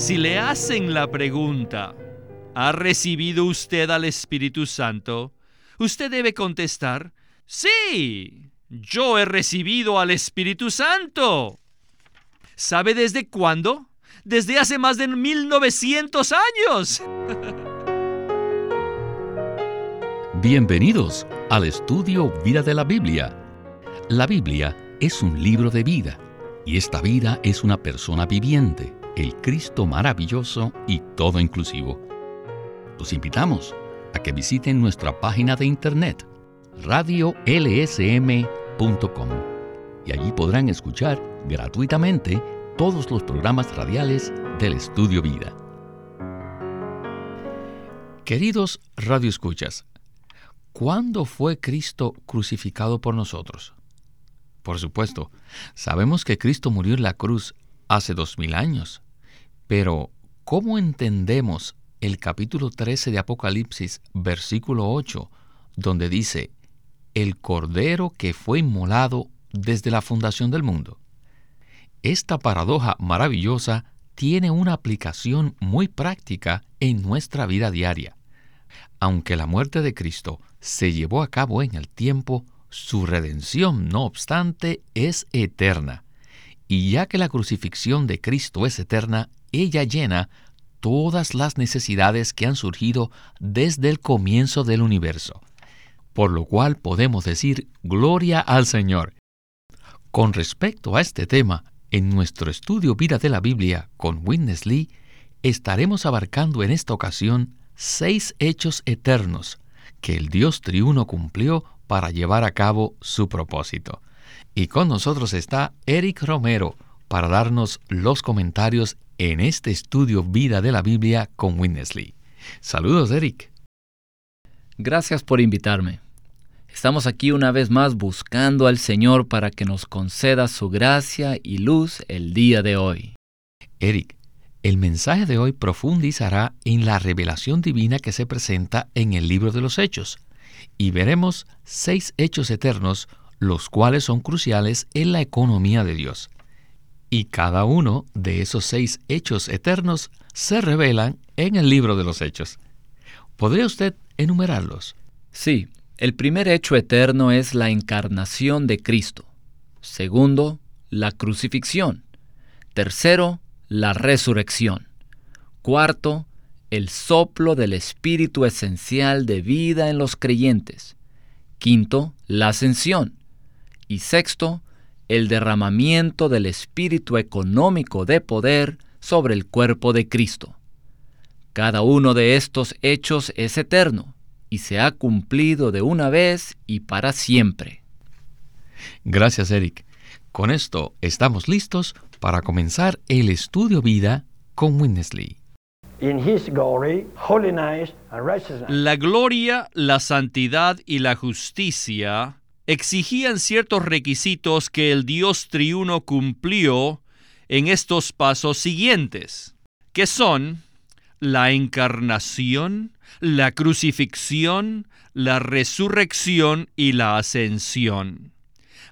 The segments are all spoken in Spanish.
Si le hacen la pregunta, ¿ha recibido usted al Espíritu Santo? Usted debe contestar, sí, yo he recibido al Espíritu Santo. ¿Sabe desde cuándo? Desde hace más de 1900 años. Bienvenidos al estudio Vida de la Biblia. La Biblia es un libro de vida y esta vida es una persona viviente, el Cristo maravilloso y todo inclusivo. Los invitamos a que visiten nuestra página de internet radiolsm.com y allí podrán escuchar gratuitamente todos los programas radiales del Estudio Vida. Queridos radioescuchas, ¿cuándo fue Cristo crucificado por nosotros? Por supuesto, sabemos que Cristo murió en la cruz hace dos mil años, pero ¿cómo entendemos el capítulo 13 de Apocalipsis, versículo 8, donde dice, el Cordero que fue inmolado desde la fundación del mundo? Esta paradoja maravillosa tiene una aplicación muy práctica en nuestra vida diaria. Aunque la muerte de Cristo se llevó a cabo en el tiempo, su redención, no obstante, es eterna. Y ya que la crucifixión de Cristo es eterna, ella llena todas las necesidades que han surgido desde el comienzo del universo. Por lo cual podemos decir gloria al Señor. Con respecto a este tema, en nuestro estudio Vida de la Biblia con Witness Lee, estaremos abarcando en esta ocasión seis hechos eternos que el Dios triuno cumplió para llevar a cabo su propósito. Y con nosotros está Eric Romero para darnos los comentarios en este estudio Vida de la Biblia con Winnesley. Saludos, Eric. Gracias por invitarme. Estamos aquí una vez más buscando al Señor para que nos conceda su gracia y luz el día de hoy. Eric, el mensaje de hoy profundizará en la revelación divina que se presenta en el libro de los Hechos, y veremos seis hechos eternos, los cuales son cruciales en la economía de Dios. Y cada uno de esos seis hechos eternos se revelan en el libro de los Hechos. ¿Podría usted enumerarlos? Sí, el primer hecho eterno es la encarnación de Cristo. Segundo, la crucifixión. Tercero, la resurrección. Cuarto, el soplo del Espíritu esencial de vida en los creyentes. Quinto, la ascensión. Y sexto, el derramamiento del Espíritu económico de poder sobre el cuerpo de Cristo. Cada uno de estos hechos es eterno y se ha cumplido de una vez y para siempre. Gracias, Eric. Con esto estamos listos para comenzar el estudio vida con Winnesley. La gloria, la santidad y la justicia exigían ciertos requisitos que el Dios triuno cumplió en estos pasos siguientes, que son la encarnación, la crucifixión, la resurrección y la ascensión.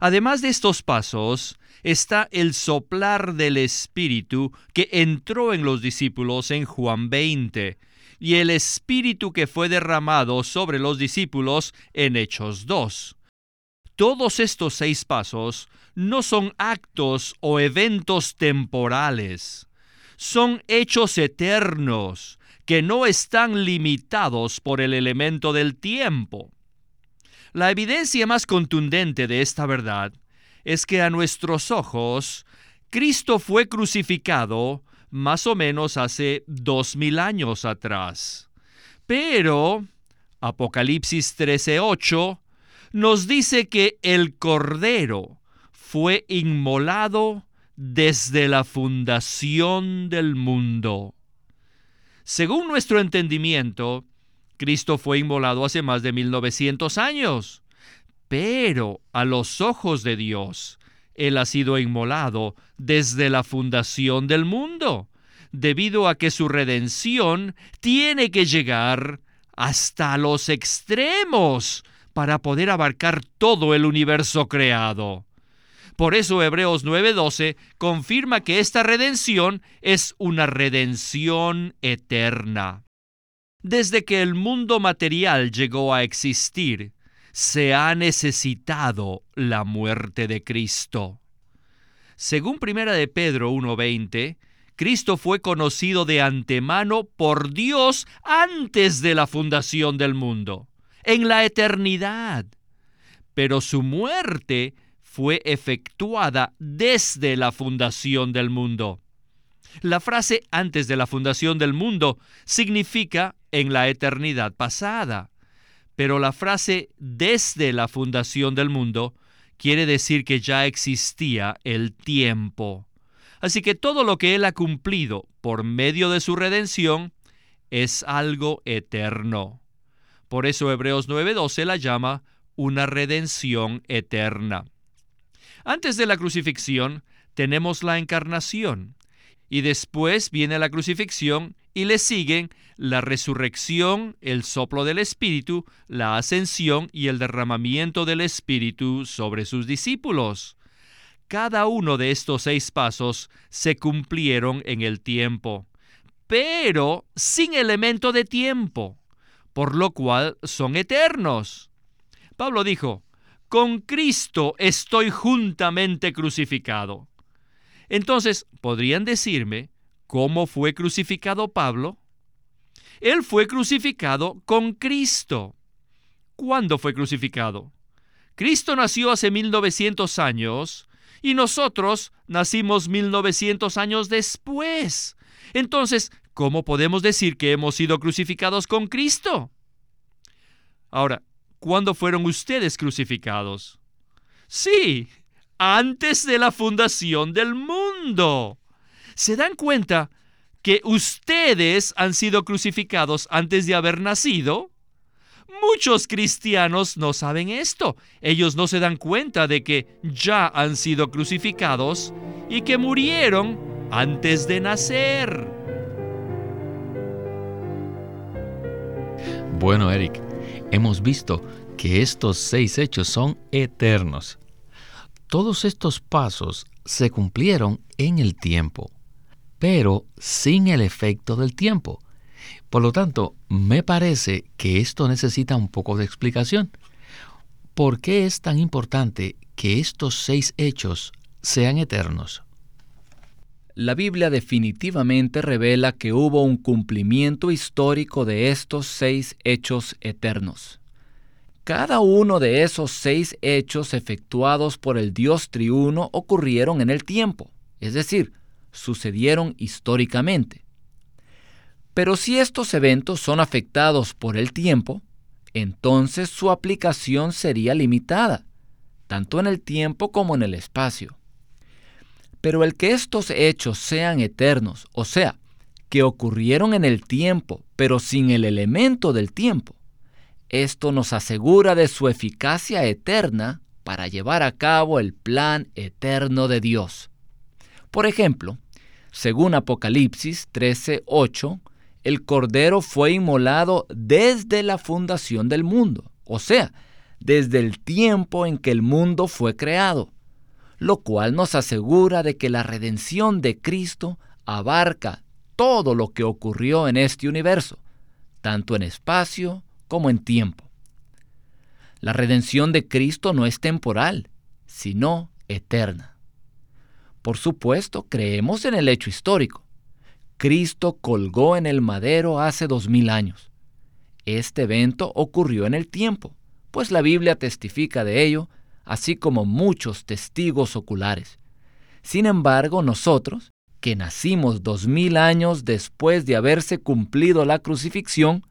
Además de estos pasos, está el soplar del Espíritu que entró en los discípulos en Juan 20 y el Espíritu que fue derramado sobre los discípulos en Hechos 2. Todos estos seis pasos no son actos o eventos temporales, son hechos eternos que no están limitados por el elemento del tiempo. La evidencia más contundente de esta verdad es que a nuestros ojos Cristo fue crucificado más o menos hace dos mil años atrás. Pero Apocalipsis 13:8 nos dice que el Cordero fue inmolado desde la fundación del mundo. Según nuestro entendimiento, Cristo fue inmolado hace más de 1900 años. Pero a los ojos de Dios, Él ha sido inmolado desde la fundación del mundo, debido a que su redención tiene que llegar hasta los extremos para poder abarcar todo el universo creado. Por eso Hebreos 9:12 confirma que esta redención es una redención eterna. Desde que el mundo material llegó a existir, se ha necesitado la muerte de Cristo. Según Primera de Pedro 1:20, Cristo fue conocido de antemano por Dios antes de la fundación del mundo, en la eternidad. Pero su muerte fue efectuada desde la fundación del mundo. La frase antes de la fundación del mundo significa en la eternidad pasada, pero la frase desde la fundación del mundo quiere decir que ya existía el tiempo. Así que todo lo que Él ha cumplido por medio de su redención es algo eterno. Por eso Hebreos 9:12 la llama una redención eterna. Antes de la crucifixión tenemos la encarnación y después viene la crucifixión y le siguen la resurrección, el soplo del Espíritu, la ascensión y el derramamiento del Espíritu sobre sus discípulos. Cada uno de estos seis pasos se cumplieron en el tiempo, pero sin elemento de tiempo, por lo cual son eternos. Pablo dijo, con Cristo estoy juntamente crucificado. Entonces, ¿podrían decirme cómo fue crucificado Pablo? Él fue crucificado con Cristo. ¿Cuándo fue crucificado? Cristo nació hace 1900 años y nosotros nacimos 1900 años después. Entonces, ¿cómo podemos decir que hemos sido crucificados con Cristo? Ahora, ¿Cuándo fueron ustedes crucificados? Sí, antes de la fundación del mundo. ¿Se dan cuenta que ustedes han sido crucificados antes de haber nacido? Muchos cristianos no saben esto. Ellos no se dan cuenta de que ya han sido crucificados y que murieron antes de nacer. Bueno, Eric, hemos visto que estos seis hechos son eternos. Todos estos pasos se cumplieron en el tiempo, pero sin el efecto del tiempo. Por lo tanto, me parece que esto necesita un poco de explicación. ¿Por qué es tan importante que estos seis hechos sean eternos? La Biblia definitivamente revela que hubo un cumplimiento histórico de estos seis hechos eternos. Cada uno de esos seis hechos efectuados por el Dios triuno ocurrieron en el tiempo, es decir, sucedieron históricamente. Pero si estos eventos son afectados por el tiempo, entonces su aplicación sería limitada, tanto en el tiempo como en el espacio. Pero el que estos hechos sean eternos, o sea, que ocurrieron en el tiempo, pero sin el elemento del tiempo, esto nos asegura de su eficacia eterna para llevar a cabo el plan eterno de Dios. Por ejemplo, según Apocalipsis 13:8, el Cordero fue inmolado desde la fundación del mundo, o sea, desde el tiempo en que el mundo fue creado lo cual nos asegura de que la redención de Cristo abarca todo lo que ocurrió en este universo, tanto en espacio como en tiempo. La redención de Cristo no es temporal, sino eterna. Por supuesto, creemos en el hecho histórico. Cristo colgó en el madero hace dos mil años. Este evento ocurrió en el tiempo, pues la Biblia testifica de ello así como muchos testigos oculares. Sin embargo, nosotros, que nacimos dos mil años después de haberse cumplido la crucifixión,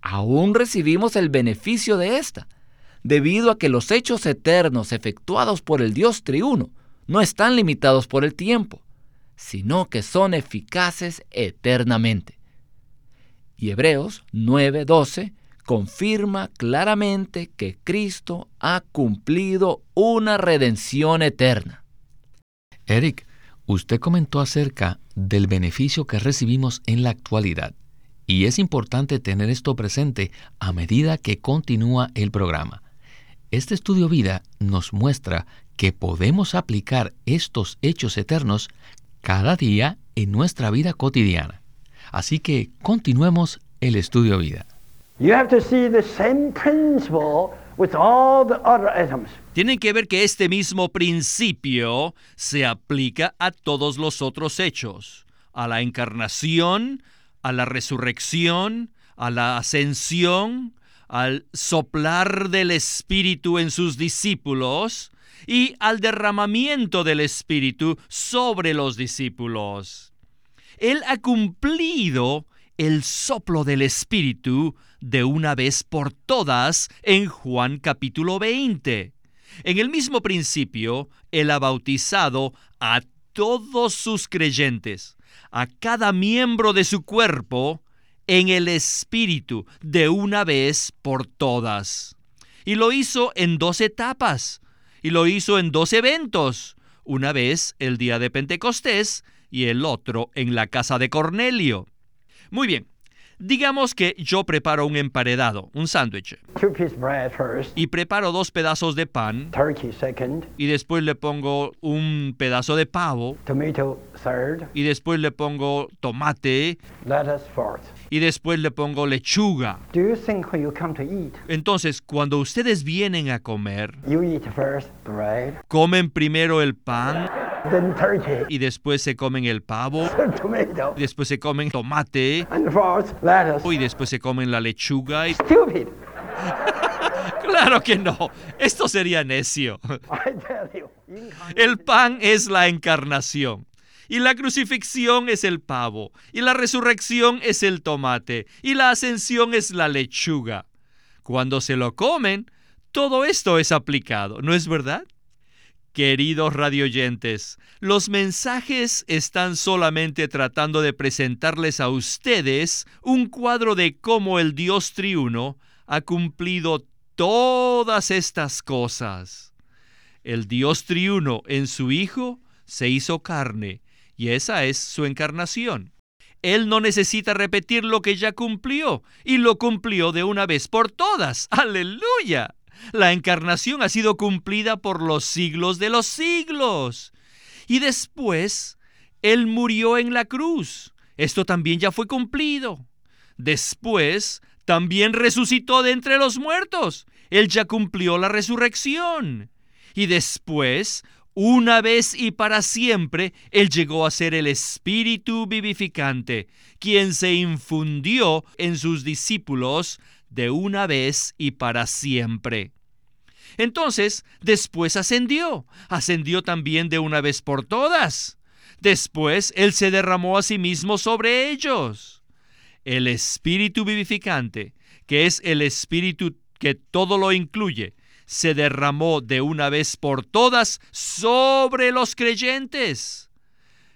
aún recibimos el beneficio de esta, debido a que los hechos eternos efectuados por el Dios triuno no están limitados por el tiempo, sino que son eficaces eternamente. Y Hebreos 9:12 confirma claramente que Cristo ha cumplido una redención eterna. Eric, usted comentó acerca del beneficio que recibimos en la actualidad, y es importante tener esto presente a medida que continúa el programa. Este estudio vida nos muestra que podemos aplicar estos hechos eternos cada día en nuestra vida cotidiana. Así que continuemos el estudio vida. Tienen que ver que este mismo principio se aplica a todos los otros hechos, a la encarnación, a la resurrección, a la ascensión, al soplar del Espíritu en sus discípulos y al derramamiento del Espíritu sobre los discípulos. Él ha cumplido el soplo del Espíritu de una vez por todas en Juan capítulo 20. En el mismo principio, Él ha bautizado a todos sus creyentes, a cada miembro de su cuerpo, en el Espíritu de una vez por todas. Y lo hizo en dos etapas, y lo hizo en dos eventos, una vez el día de Pentecostés y el otro en la casa de Cornelio. Muy bien, digamos que yo preparo un emparedado, un sándwich, y preparo dos pedazos de pan, y después le pongo un pedazo de pavo, y después le pongo tomate, y después le pongo lechuga. Entonces, cuando ustedes vienen a comer, comen primero el pan y después se comen el pavo, y después se comen tomate, y después se comen la lechuga. claro que no, esto sería necio. El pan es la encarnación. Y la crucifixión es el pavo, y la resurrección es el tomate, y la ascensión es la lechuga. Cuando se lo comen, todo esto es aplicado, ¿no es verdad? Queridos radioyentes, los mensajes están solamente tratando de presentarles a ustedes un cuadro de cómo el Dios triuno ha cumplido todas estas cosas. El Dios triuno en su Hijo se hizo carne y esa es su encarnación. Él no necesita repetir lo que ya cumplió, y lo cumplió de una vez por todas. Aleluya. La encarnación ha sido cumplida por los siglos de los siglos. Y después, Él murió en la cruz. Esto también ya fue cumplido. Después, también resucitó de entre los muertos. Él ya cumplió la resurrección. Y después una vez y para siempre, Él llegó a ser el Espíritu vivificante, quien se infundió en sus discípulos de una vez y para siempre. Entonces, después ascendió, ascendió también de una vez por todas. Después, Él se derramó a sí mismo sobre ellos. El Espíritu vivificante, que es el Espíritu que todo lo incluye, se derramó de una vez por todas sobre los creyentes.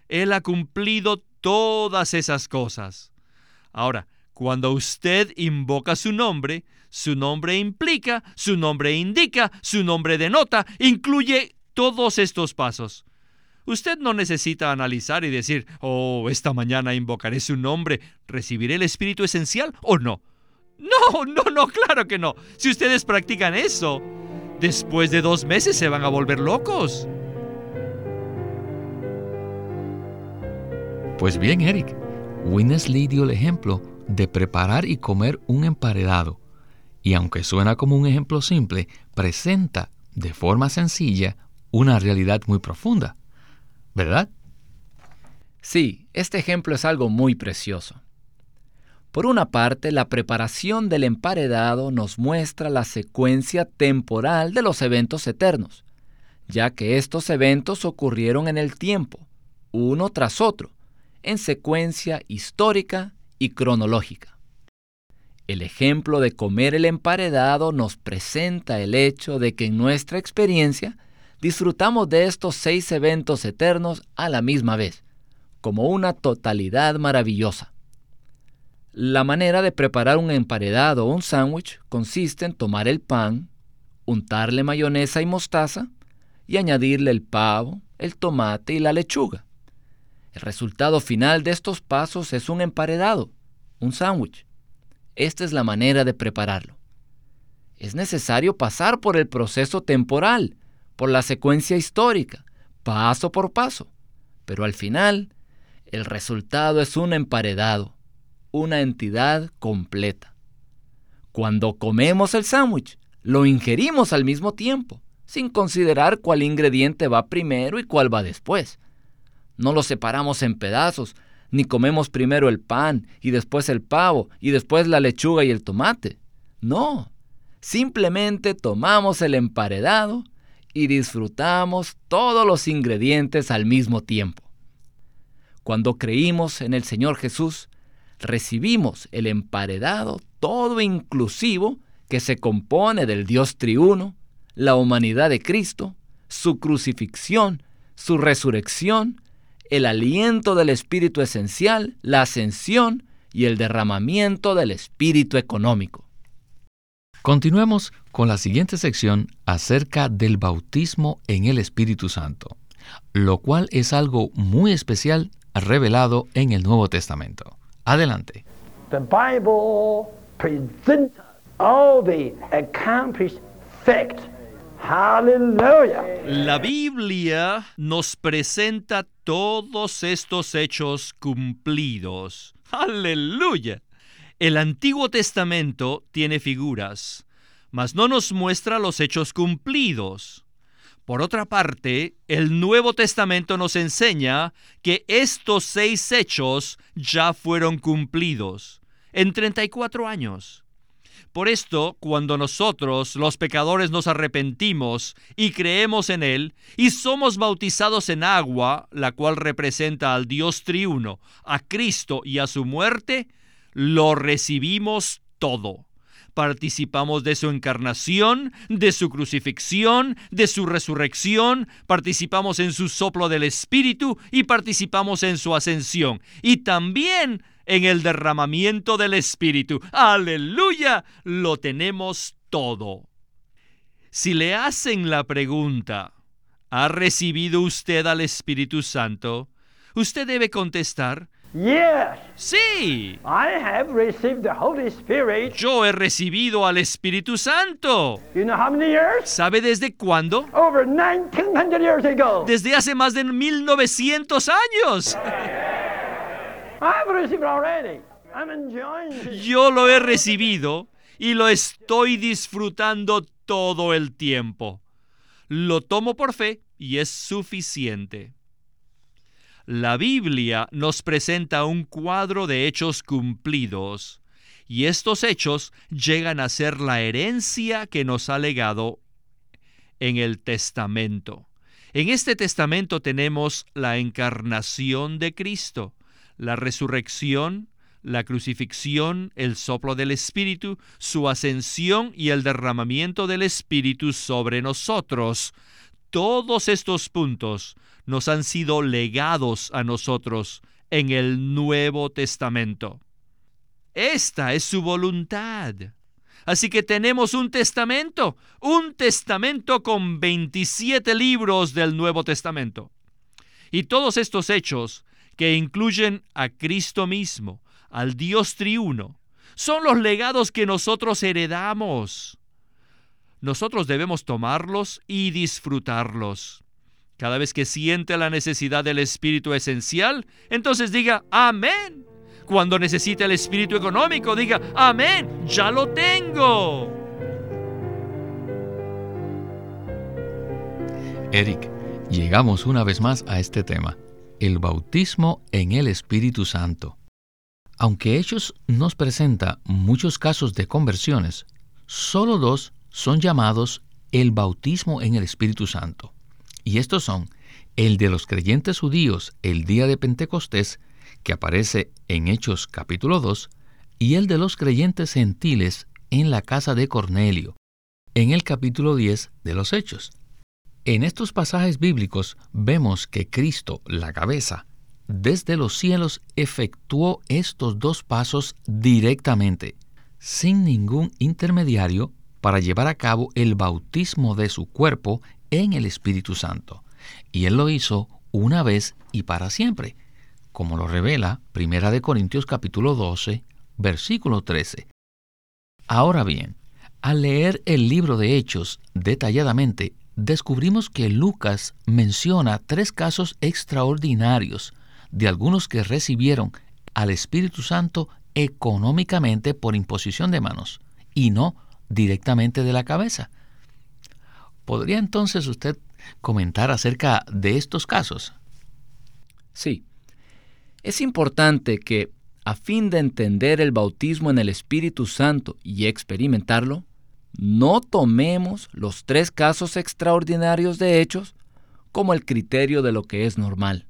Él ha cumplido todas esas cosas. Ahora, cuando usted invoca su nombre, su nombre implica, su nombre indica, su nombre denota, incluye todos estos pasos. Usted no necesita analizar y decir, oh, esta mañana invocaré su nombre, ¿recibiré el Espíritu esencial o no? No, no, no, claro que no. Si ustedes practican eso, después de dos meses se van a volver locos. Pues bien, Eric, Winnesley dio el ejemplo de preparar y comer un emparedado. Y aunque suena como un ejemplo simple, presenta de forma sencilla una realidad muy profunda. ¿Verdad? Sí, este ejemplo es algo muy precioso. Por una parte, la preparación del emparedado nos muestra la secuencia temporal de los eventos eternos, ya que estos eventos ocurrieron en el tiempo, uno tras otro, en secuencia histórica y cronológica. El ejemplo de comer el emparedado nos presenta el hecho de que en nuestra experiencia disfrutamos de estos seis eventos eternos a la misma vez, como una totalidad maravillosa. La manera de preparar un emparedado o un sándwich consiste en tomar el pan, untarle mayonesa y mostaza y añadirle el pavo, el tomate y la lechuga. El resultado final de estos pasos es un emparedado, un sándwich. Esta es la manera de prepararlo. Es necesario pasar por el proceso temporal, por la secuencia histórica, paso por paso. Pero al final, el resultado es un emparedado, una entidad completa. Cuando comemos el sándwich, lo ingerimos al mismo tiempo, sin considerar cuál ingrediente va primero y cuál va después. No lo separamos en pedazos, ni comemos primero el pan y después el pavo y después la lechuga y el tomate. No, simplemente tomamos el emparedado y disfrutamos todos los ingredientes al mismo tiempo. Cuando creímos en el Señor Jesús, recibimos el emparedado todo inclusivo que se compone del Dios triuno, la humanidad de Cristo, su crucifixión, su resurrección, el aliento del Espíritu esencial, la ascensión y el derramamiento del Espíritu económico. Continuemos con la siguiente sección acerca del bautismo en el Espíritu Santo, lo cual es algo muy especial revelado en el Nuevo Testamento. Adelante. The Bible presents all the accomplished facts. Hallelujah. La Biblia nos presenta todos estos hechos cumplidos. Aleluya. El Antiguo Testamento tiene figuras, mas no nos muestra los hechos cumplidos. Por otra parte, el Nuevo Testamento nos enseña que estos seis hechos ya fueron cumplidos en 34 años. Por esto, cuando nosotros, los pecadores, nos arrepentimos y creemos en Él, y somos bautizados en agua, la cual representa al Dios triuno, a Cristo y a su muerte, lo recibimos todo. Participamos de su encarnación, de su crucifixión, de su resurrección, participamos en su soplo del Espíritu y participamos en su ascensión. Y también en el derramamiento del Espíritu. Aleluya, lo tenemos todo. Si le hacen la pregunta, ¿ha recibido usted al Espíritu Santo? Usted debe contestar, Yes, Sí, I have received the Holy Spirit. yo he recibido al Espíritu Santo. You know how many years? ¿Sabe desde cuándo? Over 1900 years ago. Desde hace más de 1900 años. I've received already. I'm enjoying it. Yo lo he recibido y lo estoy disfrutando todo el tiempo. Lo tomo por fe y es suficiente. La Biblia nos presenta un cuadro de hechos cumplidos y estos hechos llegan a ser la herencia que nos ha legado en el testamento. En este testamento tenemos la encarnación de Cristo, la resurrección, la crucifixión, el soplo del Espíritu, su ascensión y el derramamiento del Espíritu sobre nosotros. Todos estos puntos nos han sido legados a nosotros en el Nuevo Testamento. Esta es su voluntad. Así que tenemos un testamento, un testamento con 27 libros del Nuevo Testamento. Y todos estos hechos, que incluyen a Cristo mismo, al Dios triuno, son los legados que nosotros heredamos. Nosotros debemos tomarlos y disfrutarlos. Cada vez que siente la necesidad del espíritu esencial, entonces diga, amén. Cuando necesite el espíritu económico, diga, amén, ya lo tengo. Eric, llegamos una vez más a este tema, el bautismo en el Espíritu Santo. Aunque Hechos nos presenta muchos casos de conversiones, solo dos son llamados el bautismo en el Espíritu Santo. Y estos son el de los creyentes judíos el día de Pentecostés, que aparece en Hechos capítulo 2, y el de los creyentes gentiles en la casa de Cornelio, en el capítulo 10 de los Hechos. En estos pasajes bíblicos vemos que Cristo, la cabeza, desde los cielos efectuó estos dos pasos directamente, sin ningún intermediario, para llevar a cabo el bautismo de su cuerpo en el Espíritu Santo. Y Él lo hizo una vez y para siempre, como lo revela 1 Corintios capítulo 12, versículo 13. Ahora bien, al leer el libro de Hechos detalladamente, descubrimos que Lucas menciona tres casos extraordinarios de algunos que recibieron al Espíritu Santo económicamente por imposición de manos y no directamente de la cabeza. ¿Podría entonces usted comentar acerca de estos casos? Sí. Es importante que, a fin de entender el bautismo en el Espíritu Santo y experimentarlo, no tomemos los tres casos extraordinarios de hechos como el criterio de lo que es normal.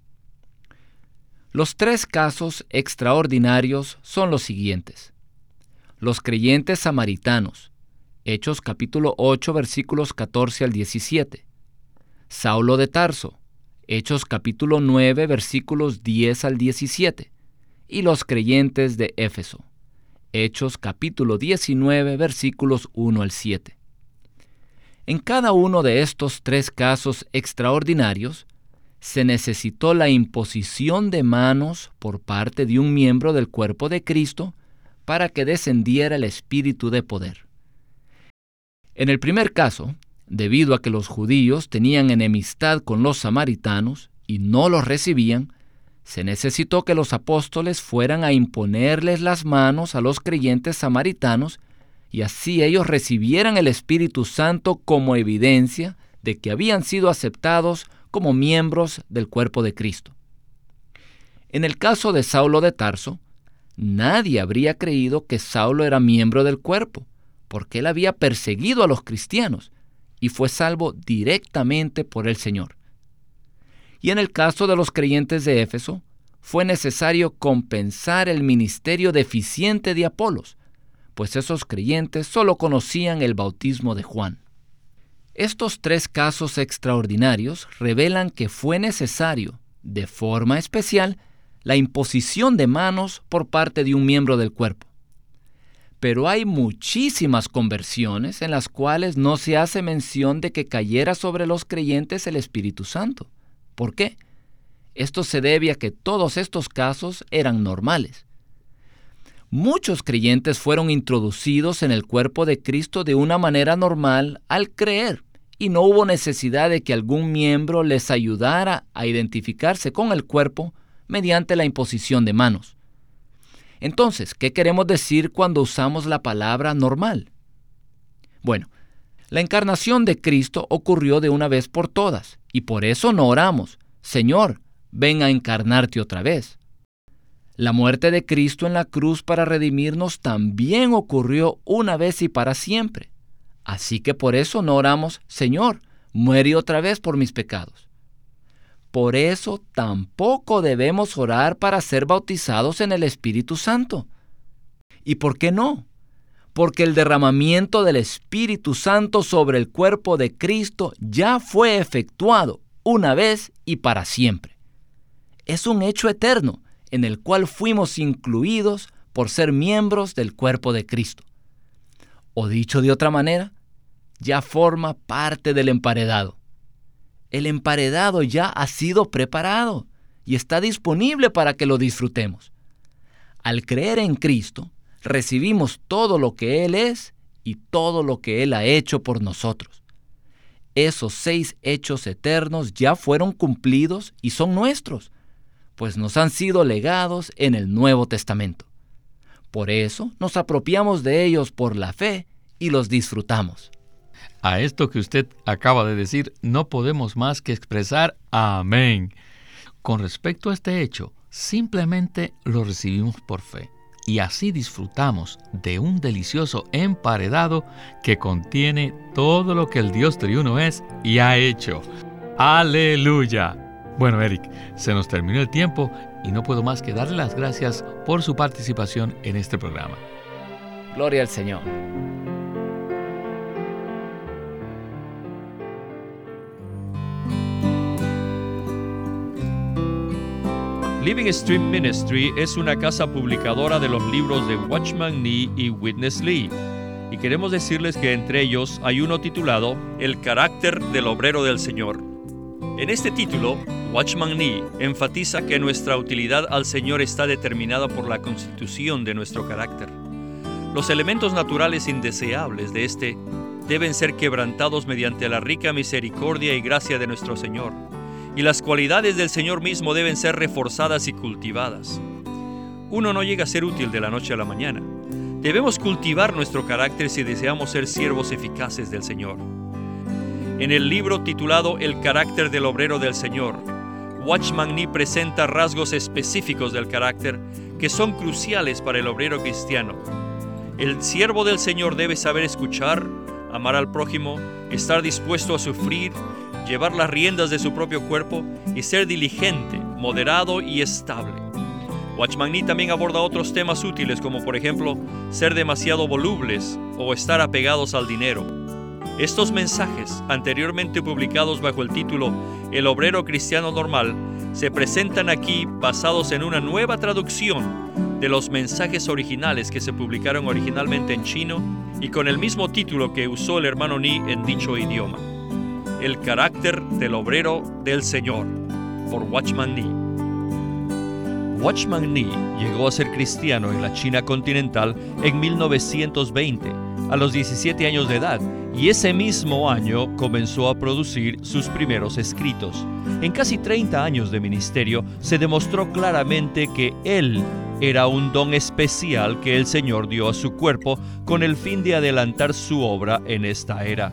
Los tres casos extraordinarios son los siguientes. Los creyentes samaritanos, Hechos capítulo 8 versículos 14 al 17. Saulo de Tarso, Hechos capítulo 9 versículos 10 al 17. Y los creyentes de Éfeso, Hechos capítulo 19 versículos 1 al 7. En cada uno de estos tres casos extraordinarios, se necesitó la imposición de manos por parte de un miembro del cuerpo de Cristo para que descendiera el espíritu de poder. En el primer caso, debido a que los judíos tenían enemistad con los samaritanos y no los recibían, se necesitó que los apóstoles fueran a imponerles las manos a los creyentes samaritanos y así ellos recibieran el Espíritu Santo como evidencia de que habían sido aceptados como miembros del cuerpo de Cristo. En el caso de Saulo de Tarso, nadie habría creído que Saulo era miembro del cuerpo, porque él había perseguido a los cristianos y fue salvo directamente por el Señor. Y en el caso de los creyentes de Éfeso, fue necesario compensar el ministerio deficiente de Apolos, pues esos creyentes solo conocían el bautismo de Juan. Estos tres casos extraordinarios revelan que fue necesario, de forma especial, la imposición de manos por parte de un miembro del cuerpo. Pero hay muchísimas conversiones en las cuales no se hace mención de que cayera sobre los creyentes el Espíritu Santo. ¿Por qué? Esto se debe a que todos estos casos eran normales. Muchos creyentes fueron introducidos en el cuerpo de Cristo de una manera normal al creer, y no hubo necesidad de que algún miembro les ayudara a identificarse con el cuerpo mediante la imposición de manos. Entonces, ¿qué queremos decir cuando usamos la palabra normal? Bueno, la encarnación de Cristo ocurrió de una vez por todas, y por eso no oramos, Señor, ven a encarnarte otra vez. La muerte de Cristo en la cruz para redimirnos también ocurrió una vez y para siempre. Así que por eso no oramos, Señor, muere otra vez por mis pecados. Por eso tampoco debemos orar para ser bautizados en el Espíritu Santo. ¿Y por qué no? Porque el derramamiento del Espíritu Santo sobre el cuerpo de Cristo ya fue efectuado una vez y para siempre. Es un hecho eterno en el cual fuimos incluidos por ser miembros del cuerpo de Cristo. O dicho de otra manera, ya forma parte del emparedado. El emparedado ya ha sido preparado y está disponible para que lo disfrutemos. Al creer en Cristo, recibimos todo lo que Él es y todo lo que Él ha hecho por nosotros esos seis hechos eternos ya fueron cumplidos y son nuestros, pues nos han sido legados en el Nuevo Testamento. Por eso nos apropiamos de ellos por la fe y los disfrutamos. A esto que usted acaba de decir, no podemos más que expresar amén. Con respecto a este hecho, simplemente lo recibimos por fe y así disfrutamos de un delicioso emparedado que contiene todo lo que el Dios triuno es y ha hecho. Aleluya. Bueno, Eric, se nos terminó el tiempo y no puedo más que darle las gracias por su participación en este programa. Gloria al Señor. Living Stream Ministry es una casa publicadora de los libros de Watchman Nee y Witness Lee. Y queremos decirles que entre ellos hay uno titulado El carácter del obrero del Señor. En este título, Watchman Nee enfatiza que nuestra utilidad al Señor está determinada por la constitución de nuestro carácter. Los elementos naturales indeseables de este deben ser quebrantados mediante la rica misericordia y gracia de nuestro Señor, y las cualidades del Señor mismo deben ser reforzadas y cultivadas. Uno no llega a ser útil de la noche a la mañana. Debemos cultivar nuestro carácter si deseamos ser siervos eficaces del Señor. En el libro titulado El carácter del obrero del Señor, Watchman Nee presenta rasgos específicos del carácter que son cruciales para el obrero cristiano. El siervo del Señor debe saber escuchar, amar al prójimo, estar dispuesto a sufrir, llevar las riendas de su propio cuerpo y ser diligente, moderado y estable. Watchman Nee también aborda otros temas útiles como por ejemplo ser demasiado volubles o estar apegados al dinero. Estos mensajes, anteriormente publicados bajo el título El obrero cristiano normal, se presentan aquí basados en una nueva traducción de los mensajes originales que se publicaron originalmente en chino y con el mismo título que usó el hermano Ni en dicho idioma. El carácter del obrero del Señor, por Watchman Nee. Watchman Nee llegó a ser cristiano en la China continental en 1920, a los 17 años de edad, y ese mismo año comenzó a producir sus primeros escritos. En casi 30 años de ministerio se demostró claramente que él era un don especial que el Señor dio a su cuerpo con el fin de adelantar su obra en esta era.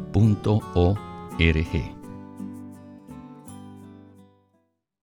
punto